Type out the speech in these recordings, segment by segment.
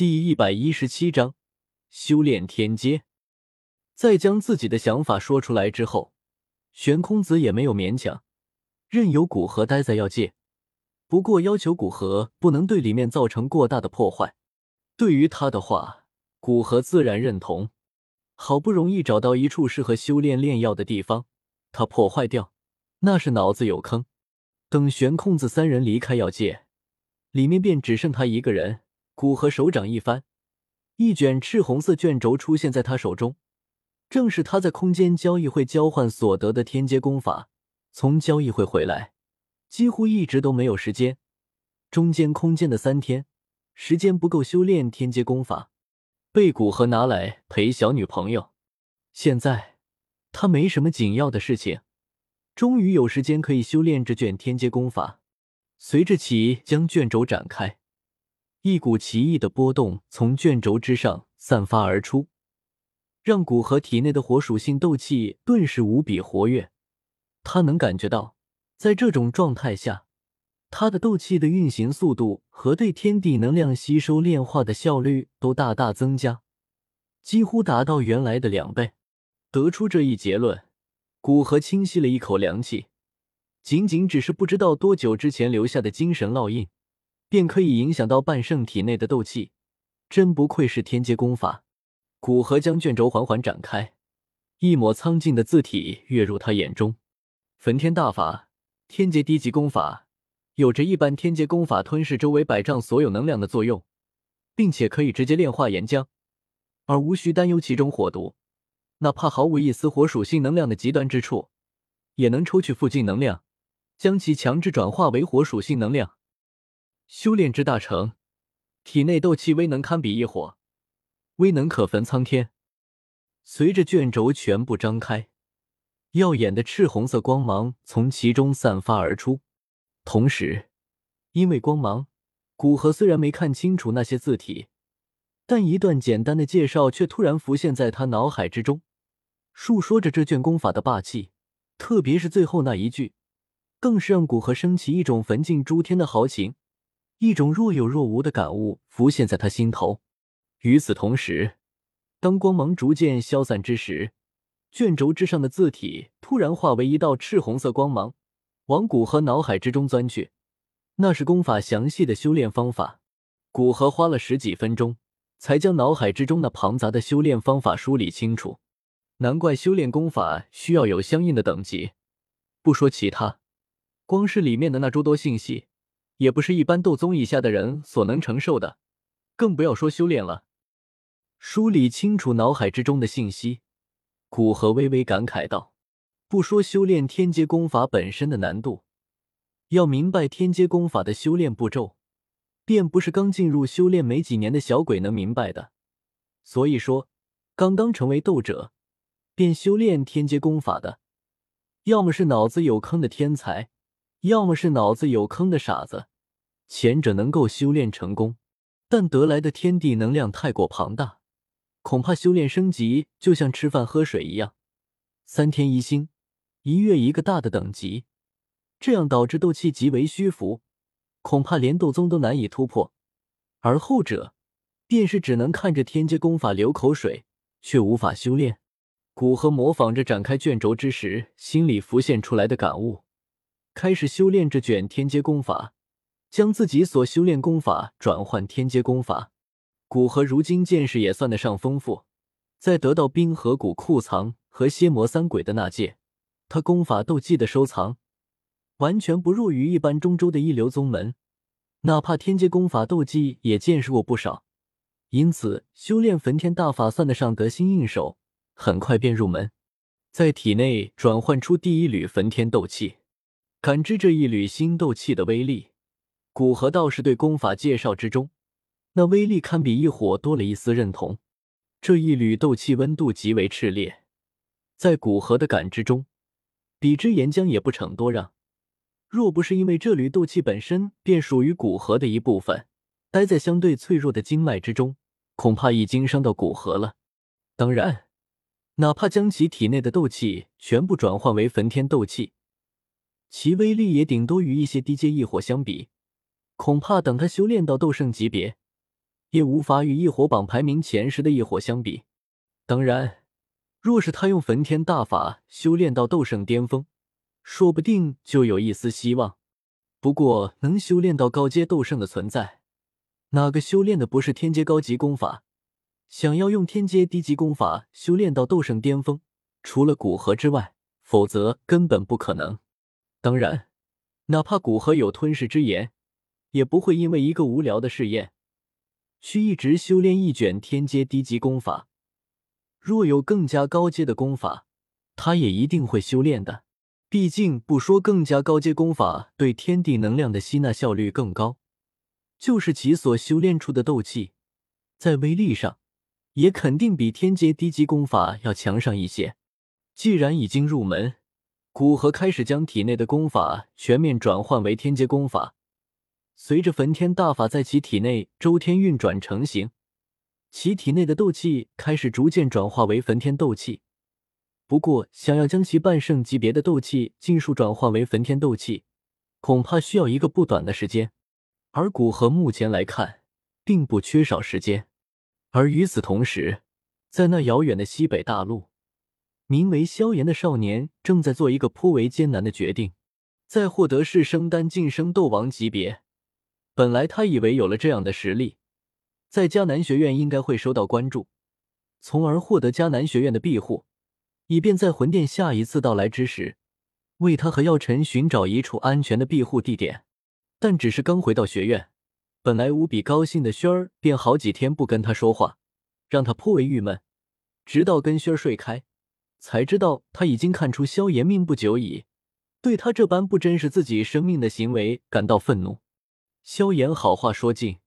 第一百一十七章修炼天阶。在将自己的想法说出来之后，玄空子也没有勉强，任由古河待在药界。不过要求古河不能对里面造成过大的破坏。对于他的话，古河自然认同。好不容易找到一处适合修炼炼药的地方，他破坏掉，那是脑子有坑。等玄空子三人离开药界，里面便只剩他一个人。古河手掌一翻，一卷赤红色卷轴出现在他手中，正是他在空间交易会交换所得的天阶功法。从交易会回来，几乎一直都没有时间，中间空间的三天时间不够修炼天阶功法，被古河拿来陪小女朋友。现在他没什么紧要的事情，终于有时间可以修炼这卷天阶功法。随着其将卷轴展开。一股奇异的波动从卷轴之上散发而出，让古河体内的火属性斗气顿时无比活跃。他能感觉到，在这种状态下，他的斗气的运行速度和对天地能量吸收炼化的效率都大大增加，几乎达到原来的两倍。得出这一结论，古河清吸了一口凉气，仅仅只是不知道多久之前留下的精神烙印。便可以影响到半圣体内的斗气，真不愧是天阶功法。古河将卷轴缓缓展开，一抹苍劲的字体跃入他眼中。焚天大法，天阶低级功法，有着一般天阶功法吞噬周围百丈所有能量的作用，并且可以直接炼化岩浆，而无需担忧其中火毒。哪怕毫无一丝火属性能量的极端之处，也能抽取附近能量，将其强制转化为火属性能量。修炼之大成，体内斗气威能堪比一火，威能可焚苍天。随着卷轴全部张开，耀眼的赤红色光芒从其中散发而出。同时，因为光芒，古河虽然没看清楚那些字体，但一段简单的介绍却突然浮现在他脑海之中，述说着这卷功法的霸气。特别是最后那一句，更是让古河升起一种焚尽诸天的豪情。一种若有若无的感悟浮现在他心头。与此同时，当光芒逐渐消散之时，卷轴之上的字体突然化为一道赤红色光芒，往古河脑海之中钻去。那是功法详细的修炼方法。古河花了十几分钟，才将脑海之中那庞杂的修炼方法梳理清楚。难怪修炼功法需要有相应的等级。不说其他，光是里面的那诸多信息。也不是一般斗宗以下的人所能承受的，更不要说修炼了。梳理清楚脑海之中的信息，古河微微感慨道：“不说修炼天阶功法本身的难度，要明白天阶功法的修炼步骤，便不是刚进入修炼没几年的小鬼能明白的。所以说，刚刚成为斗者便修炼天阶功法的，要么是脑子有坑的天才，要么是脑子有坑的傻子。”前者能够修炼成功，但得来的天地能量太过庞大，恐怕修炼升级就像吃饭喝水一样，三天一星，一月一个大的等级，这样导致斗气极为虚浮，恐怕连斗宗都难以突破。而后者，便是只能看着天阶功法流口水，却无法修炼。古河模仿着展开卷轴之时，心里浮现出来的感悟，开始修炼这卷天阶功法。将自己所修炼功法转换天阶功法，古河如今见识也算得上丰富。在得到冰河谷库藏和蝎魔三鬼的那届，他功法斗技的收藏完全不弱于一般中州的一流宗门，哪怕天阶功法斗技也见识过不少。因此，修炼焚天大法算得上得心应手，很快便入门。在体内转换出第一缕焚天斗气，感知这一缕新斗气的威力。古河道士对功法介绍之中，那威力堪比一火，多了一丝认同。这一缕斗气温度极为炽烈，在古河的感知中，比之岩浆也不逞多让。若不是因为这缕斗气本身便属于古河的一部分，待在相对脆弱的经脉之中，恐怕已经伤到古河了。当然，哪怕将其体内的斗气全部转换为焚天斗气，其威力也顶多与一些低阶异火相比。恐怕等他修炼到斗圣级别，也无法与异火榜排名前十的异火相比。当然，若是他用焚天大法修炼到斗圣巅峰，说不定就有一丝希望。不过，能修炼到高阶斗圣的存在，哪个修炼的不是天阶高级功法？想要用天阶低级功法修炼到斗圣巅峰，除了古河之外，否则根本不可能。当然，哪怕古河有吞噬之炎，也不会因为一个无聊的试验，去一直修炼一卷天阶低级功法。若有更加高阶的功法，他也一定会修炼的。毕竟，不说更加高阶功法对天地能量的吸纳效率更高，就是其所修炼出的斗气，在威力上，也肯定比天阶低级功法要强上一些。既然已经入门，古河开始将体内的功法全面转换为天阶功法。随着焚天大法在其体内周天运转成型。其体内的斗气开始逐渐转化为焚天斗气，不过想要将其半圣级别的斗气尽数转化为焚天斗气，恐怕需要一个不短的时间。而古河目前来看，并不缺少时间。而与此同时，在那遥远的西北大陆，名为萧炎的少年正在做一个颇为艰难的决定。在获得是生丹晋升斗王级别，本来他以为有了这样的实力。在迦南学院应该会受到关注，从而获得迦南学院的庇护，以便在魂殿下一次到来之时，为他和药尘寻找一处安全的庇护地点。但只是刚回到学院，本来无比高兴的轩儿便好几天不跟他说话，让他颇为郁闷。直到跟轩儿睡开，才知道他已经看出萧炎命不久矣，对他这般不珍视自己生命的行为感到愤怒。萧炎好话说尽。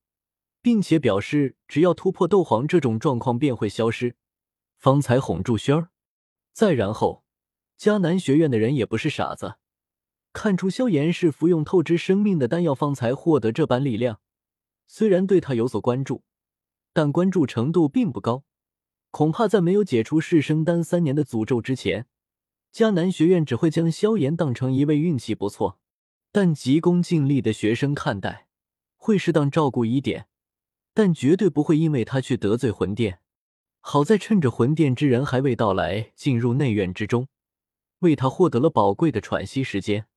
并且表示，只要突破斗皇这种状况便会消失，方才哄住轩儿。再然后，迦南学院的人也不是傻子，看出萧炎是服用透支生命的丹药方才获得这般力量，虽然对他有所关注，但关注程度并不高。恐怕在没有解除世生丹三年的诅咒之前，迦南学院只会将萧炎当成一位运气不错但急功近利的学生看待，会适当照顾一点。但绝对不会因为他去得罪魂殿。好在趁着魂殿之人还未到来，进入内院之中，为他获得了宝贵的喘息时间。